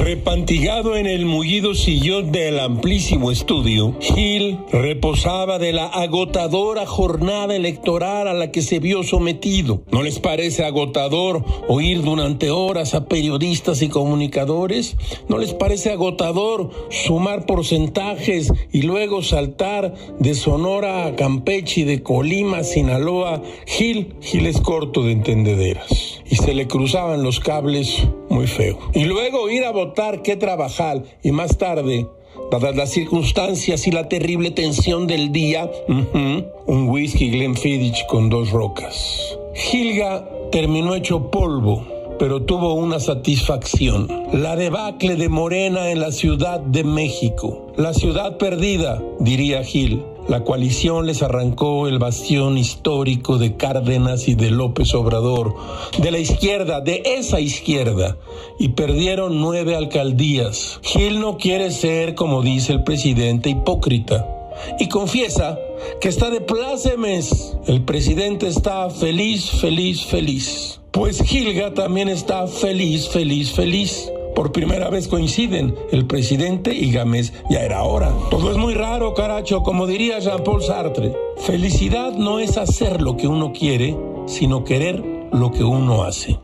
Apantigado en el mullido sillón del amplísimo estudio, Gil reposaba de la agotadora jornada electoral a la que se vio sometido. ¿No les parece agotador oír durante horas a periodistas y comunicadores? ¿No les parece agotador sumar porcentajes y luego saltar de Sonora a Campeche y de Colima a Sinaloa? Gil, Gil es corto de entendederas. Y se le cruzaban los cables muy feo. Y luego ir a votar, que trabajar. Y más tarde, dadas las circunstancias y la terrible tensión del día, un whisky Glenfiddich con dos rocas. Gilga terminó hecho polvo pero tuvo una satisfacción. La debacle de Morena en la Ciudad de México. La ciudad perdida, diría Gil. La coalición les arrancó el bastión histórico de Cárdenas y de López Obrador, de la izquierda, de esa izquierda, y perdieron nueve alcaldías. Gil no quiere ser, como dice el presidente, hipócrita, y confiesa que está de plácemes. El presidente está feliz, feliz, feliz. Pues Gilga también está feliz, feliz, feliz. Por primera vez coinciden el presidente y Gámez. Ya era hora. Todo es muy raro, caracho, como diría Jean-Paul Sartre. Felicidad no es hacer lo que uno quiere, sino querer lo que uno hace.